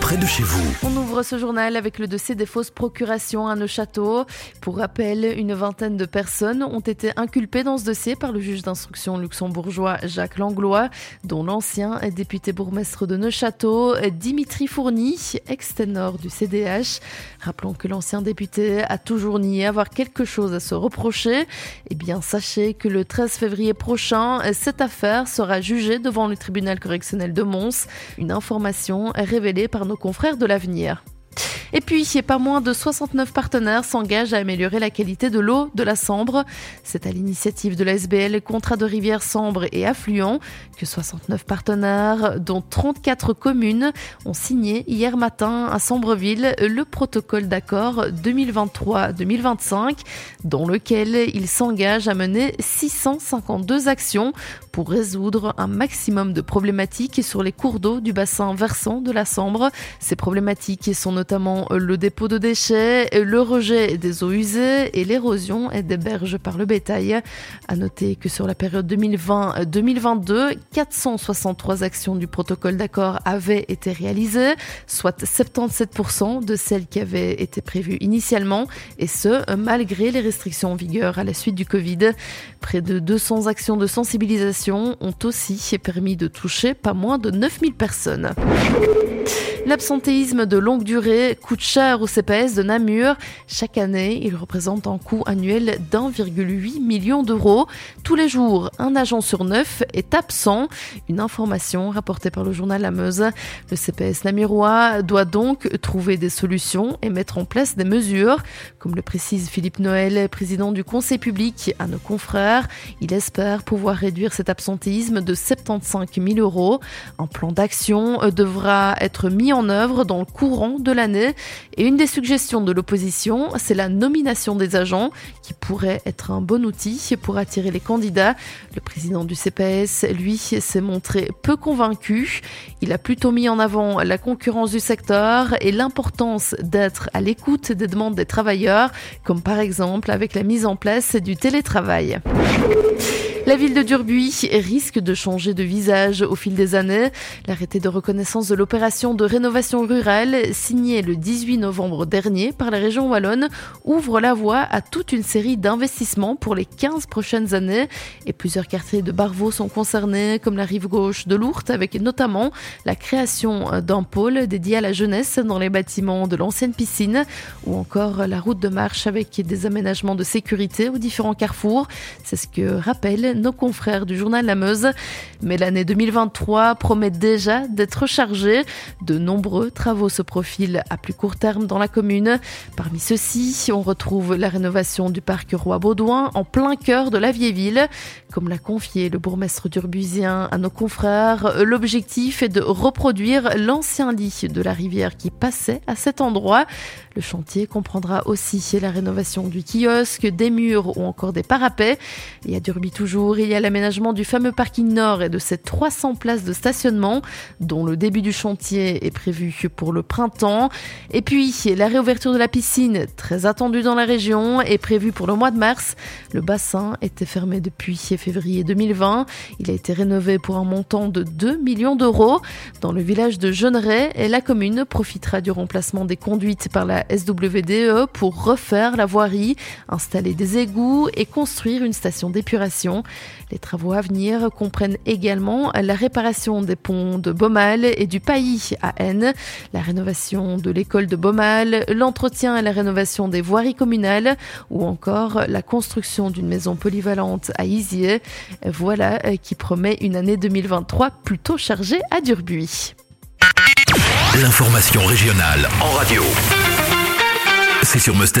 près de chez vous. On ouvre ce journal avec le dossier des fausses procurations à Neuchâteau. Pour rappel, une vingtaine de personnes ont été inculpées dans ce dossier par le juge d'instruction luxembourgeois Jacques Langlois, dont l'ancien député bourgmestre de Neuchâteau, Dimitri Fourny, ex-ténor du CDH. Rappelons que l'ancien député a toujours nié avoir quelque chose à se reprocher. Eh bien, sachez que le 13 février prochain, cette affaire sera jugée devant le tribunal correctionnel de Mons. Une information révélée par nos confrères de l'avenir. Et puis, pas moins de 69 partenaires s'engagent à améliorer la qualité de l'eau de la Sambre. C'est à l'initiative de la SBL Contrat de rivière Sambre et Affluent que 69 partenaires, dont 34 communes, ont signé hier matin à Sambreville le protocole d'accord 2023-2025, dans lequel ils s'engagent à mener 652 actions pour résoudre un maximum de problématiques sur les cours d'eau du bassin versant de la Sambre. Ces problématiques sont notamment le dépôt de déchets, le rejet des eaux usées et l'érosion des berges par le bétail. À noter que sur la période 2020-2022, 463 actions du protocole d'accord avaient été réalisées, soit 77% de celles qui avaient été prévues initialement, et ce, malgré les restrictions en vigueur à la suite du Covid. Près de 200 actions de sensibilisation ont aussi permis de toucher pas moins de 9000 personnes. L'absentéisme de longue durée coûte cher au CPS de Namur. Chaque année, il représente un coût annuel d'1,8 million d'euros. Tous les jours, un agent sur neuf est absent. Une information rapportée par le journal La Meuse. Le CPS namurois doit donc trouver des solutions et mettre en place des mesures. Comme le précise Philippe Noël, président du conseil public à nos confrères, il espère pouvoir réduire cet absentéisme de 75 000 euros. Un plan d'action devra être mis en œuvre dans le courant de l'année. Et une des suggestions de l'opposition, c'est la nomination des agents qui pourrait être un bon outil pour attirer les candidats. Le président du CPS, lui, s'est montré peu convaincu. Il a plutôt mis en avant la concurrence du secteur et l'importance d'être à l'écoute des demandes des travailleurs, comme par exemple avec la mise en place du télétravail. La ville de Durbuy risque de changer de visage au fil des années. L'arrêté de reconnaissance de l'opération de rénovation rurale, signé le 18 novembre dernier par la région wallonne, ouvre la voie à toute une série d'investissements pour les 15 prochaines années. Et plusieurs quartiers de Barvaux sont concernés, comme la rive gauche de Lourdes, avec notamment la création d'un pôle dédié à la jeunesse dans les bâtiments de l'ancienne piscine, ou encore la route de marche avec des aménagements de sécurité aux différents carrefours. C'est ce que rappelle nos confrères du journal La Meuse. Mais l'année 2023 promet déjà d'être chargée. De nombreux travaux se profilent à plus court terme dans la commune. Parmi ceux-ci, on retrouve la rénovation du parc Roi-Baudouin en plein cœur de la vieille ville. Comme l'a confié le bourgmestre d'Urbusien à nos confrères, l'objectif est de reproduire l'ancien lit de la rivière qui passait à cet endroit. Le chantier comprendra aussi la rénovation du kiosque, des murs ou encore des parapets. Et à Durby toujours, il y a l'aménagement du fameux parking nord et de ses 300 places de stationnement, dont le début du chantier est prévu pour le printemps. Et puis, la réouverture de la piscine, très attendue dans la région, est prévue pour le mois de mars. Le bassin était fermé depuis février 2020. Il a été rénové pour un montant de 2 millions d'euros. Dans le village de Jeuneret, la commune profitera du remplacement des conduites par la SWDE pour refaire la voirie, installer des égouts et construire une station d'épuration. Les travaux à venir comprennent également la réparation des ponts de Beaumal et du Pailly à N, la rénovation de l'école de Beaumal, l'entretien et la rénovation des voiries communales ou encore la construction d'une maison polyvalente à Isier. Voilà qui promet une année 2023 plutôt chargée à Durbuy. L'information régionale en radio. C'est sur Must.